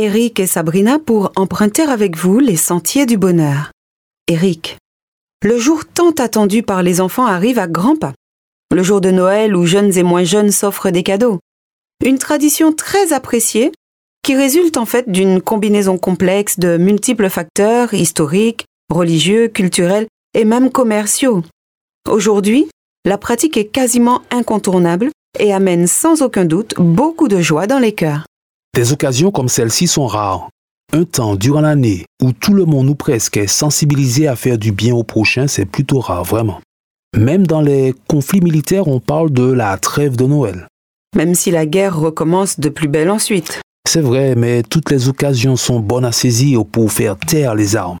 Eric et Sabrina pour emprunter avec vous les sentiers du bonheur. Eric, le jour tant attendu par les enfants arrive à grands pas. Le jour de Noël où jeunes et moins jeunes s'offrent des cadeaux. Une tradition très appréciée qui résulte en fait d'une combinaison complexe de multiples facteurs historiques, religieux, culturels et même commerciaux. Aujourd'hui, la pratique est quasiment incontournable et amène sans aucun doute beaucoup de joie dans les cœurs. Des occasions comme celle-ci sont rares. Un temps durant l'année où tout le monde ou presque est sensibilisé à faire du bien au prochain, c'est plutôt rare, vraiment. Même dans les conflits militaires, on parle de la trêve de Noël. Même si la guerre recommence de plus belle ensuite. C'est vrai, mais toutes les occasions sont bonnes à saisir pour faire taire les armes.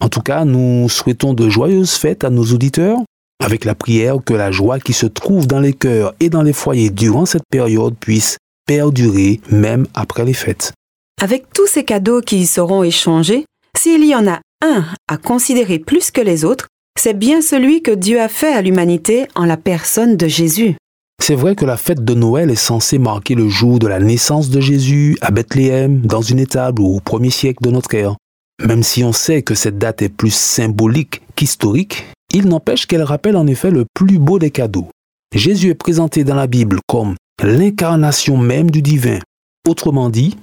En tout cas, nous souhaitons de joyeuses fêtes à nos auditeurs, avec la prière que la joie qui se trouve dans les cœurs et dans les foyers durant cette période puisse perdurer même après les fêtes. Avec tous ces cadeaux qui seront échangés, s'il y en a un à considérer plus que les autres, c'est bien celui que Dieu a fait à l'humanité en la personne de Jésus. C'est vrai que la fête de Noël est censée marquer le jour de la naissance de Jésus à Bethléem, dans une étable au premier siècle de notre ère. Même si on sait que cette date est plus symbolique qu'historique, il n'empêche qu'elle rappelle en effet le plus beau des cadeaux. Jésus est présenté dans la Bible comme l'incarnation même du divin. Autrement dit,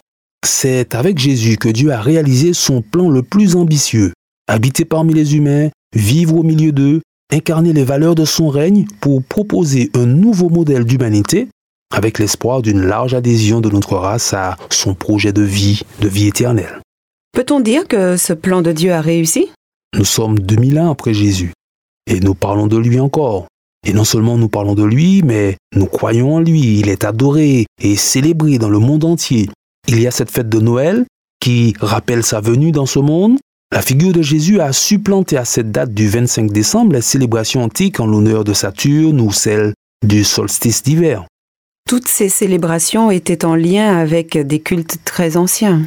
c'est avec Jésus que Dieu a réalisé son plan le plus ambitieux, habiter parmi les humains, vivre au milieu d'eux, incarner les valeurs de son règne pour proposer un nouveau modèle d'humanité avec l'espoir d'une large adhésion de notre race à son projet de vie, de vie éternelle. Peut-on dire que ce plan de Dieu a réussi? Nous sommes 2000 ans après Jésus et nous parlons de lui encore. Et non seulement nous parlons de lui, mais nous croyons en lui. Il est adoré et célébré dans le monde entier. Il y a cette fête de Noël qui rappelle sa venue dans ce monde la figure de Jésus a supplanté à cette date du 25 décembre les célébrations antiques en l'honneur de Saturne ou celles du solstice d'hiver. Toutes ces célébrations étaient en lien avec des cultes très anciens.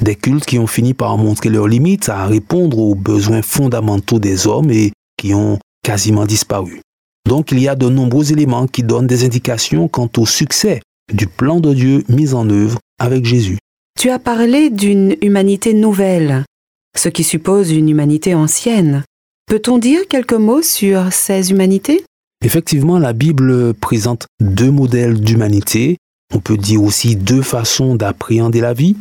Des cultes qui ont fini par montrer leurs limites à répondre aux besoins fondamentaux des hommes et qui ont quasiment disparu. Donc il y a de nombreux éléments qui donnent des indications quant au succès du plan de Dieu mis en œuvre avec Jésus. Tu as parlé d'une humanité nouvelle ce qui suppose une humanité ancienne. Peut-on dire quelques mots sur ces humanités? Effectivement, la Bible présente deux modèles d'humanité. On peut dire aussi deux façons d'appréhender la vie.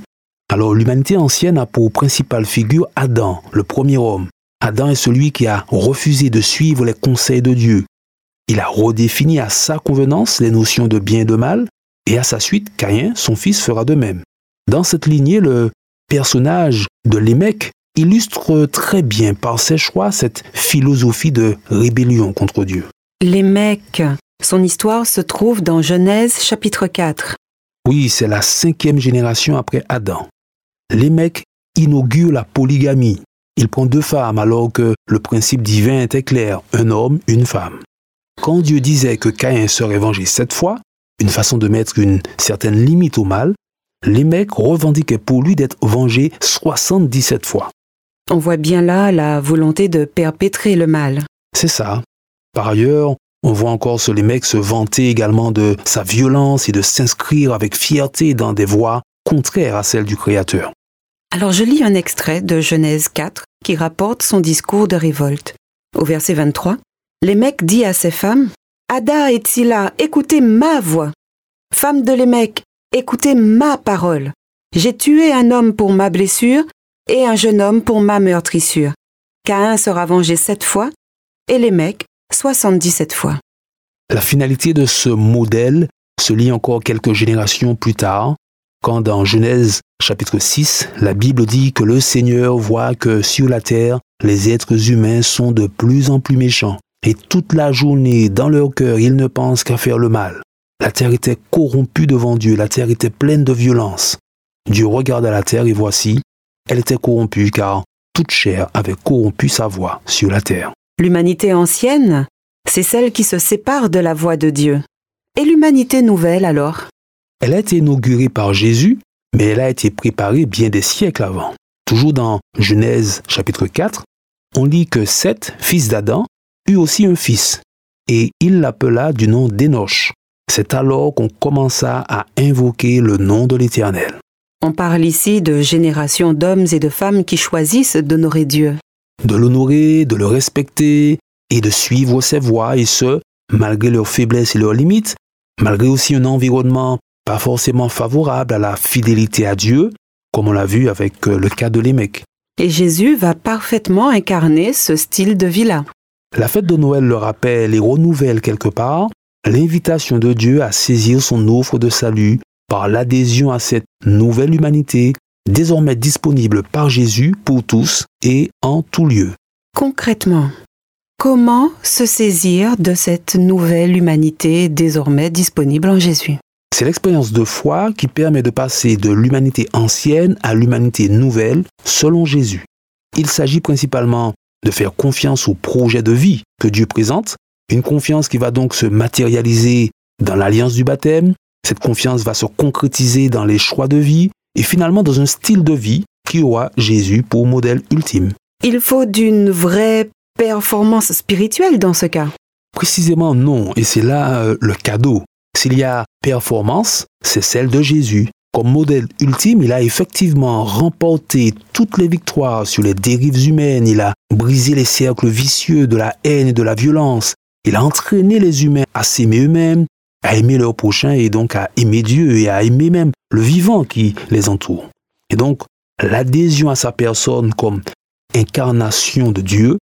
Alors l'humanité ancienne a pour principale figure Adam, le premier homme. Adam est celui qui a refusé de suivre les conseils de Dieu. Il a redéfini à sa convenance les notions de bien et de mal, et à sa suite, Caïn, son fils, fera de même. Dans cette lignée, le personnage de Lémec illustre très bien par ses choix cette philosophie de rébellion contre Dieu. Les mecs, son histoire se trouve dans Genèse chapitre 4. Oui, c'est la cinquième génération après Adam. Les mecs inaugurent la polygamie. Il prend deux femmes alors que le principe divin était clair, un homme, une femme. Quand Dieu disait que Caïn serait vengé sept fois, une façon de mettre une certaine limite au mal, les mecs revendiquaient pour lui d'être vengé 77 fois. On voit bien là la volonté de perpétrer le mal. C'est ça. Par ailleurs, on voit encore ce les mecs se vanter également de sa violence et de s'inscrire avec fierté dans des voies contraires à celles du Créateur. Alors je lis un extrait de Genèse 4 qui rapporte son discours de révolte. Au verset 23, Lémec dit à ses femmes Ada et Tila, écoutez ma voix. Femme de Lémec, écoutez ma parole. J'ai tué un homme pour ma blessure et un jeune homme pour ma meurtrissure. Caïn sera vengé sept fois et mecs 77 fois. La finalité de ce modèle se lit encore quelques générations plus tard, quand dans Genèse chapitre 6, la Bible dit que le Seigneur voit que sur la terre, les êtres humains sont de plus en plus méchants, et toute la journée, dans leur cœur, ils ne pensent qu'à faire le mal. La terre était corrompue devant Dieu, la terre était pleine de violence. Dieu regarda la terre et voici, elle était corrompue car toute chair avait corrompu sa voix sur la terre. L'humanité ancienne, c'est celle qui se sépare de la voix de Dieu. Et l'humanité nouvelle alors? Elle a été inaugurée par Jésus, mais elle a été préparée bien des siècles avant. Toujours dans Genèse chapitre 4, on lit que Seth, fils d'Adam, eut aussi un fils, et il l'appela du nom d'Énoch. C'est alors qu'on commença à invoquer le nom de l'Éternel. On parle ici de générations d'hommes et de femmes qui choisissent d'honorer Dieu. De l'honorer, de le respecter et de suivre ses voies, et ce, malgré leurs faiblesses et leurs limites, malgré aussi un environnement pas forcément favorable à la fidélité à Dieu, comme on l'a vu avec euh, le cas de l'Émec. Et Jésus va parfaitement incarner ce style de vie-là. La fête de Noël le rappelle et renouvelle quelque part l'invitation de Dieu à saisir son offre de salut par l'adhésion à cette nouvelle humanité désormais disponible par Jésus pour tous et en tout lieu. Concrètement, comment se saisir de cette nouvelle humanité désormais disponible en Jésus? C'est l'expérience de foi qui permet de passer de l'humanité ancienne à l'humanité nouvelle selon Jésus. Il s'agit principalement de faire confiance au projet de vie que Dieu présente, une confiance qui va donc se matérialiser dans l'alliance du baptême, cette confiance va se concrétiser dans les choix de vie et finalement dans un style de vie qui aura Jésus pour modèle ultime. Il faut d'une vraie performance spirituelle dans ce cas. Précisément non, et c'est là euh, le cadeau. S'il y a performance, c'est celle de Jésus. Comme modèle ultime, il a effectivement remporté toutes les victoires sur les dérives humaines, il a brisé les cercles vicieux de la haine et de la violence, il a entraîné les humains à s'aimer eux-mêmes, à aimer leur prochain et donc à aimer Dieu et à aimer même le vivant qui les entoure. Et donc, l'adhésion à sa personne comme incarnation de Dieu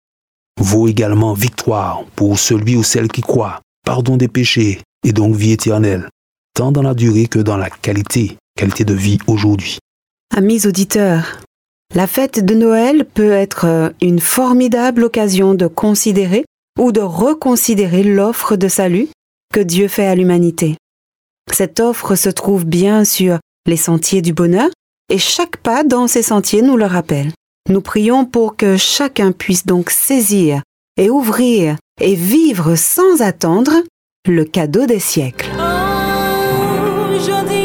vaut également victoire pour celui ou celle qui croit, pardon des péchés et donc vie éternelle, tant dans la durée que dans la qualité, qualité de vie aujourd'hui. Amis auditeurs, la fête de Noël peut être une formidable occasion de considérer ou de reconsidérer l'offre de salut que Dieu fait à l'humanité. Cette offre se trouve bien sur les sentiers du bonheur et chaque pas dans ces sentiers nous le rappelle. Nous prions pour que chacun puisse donc saisir et ouvrir et vivre sans attendre le cadeau des siècles. 这天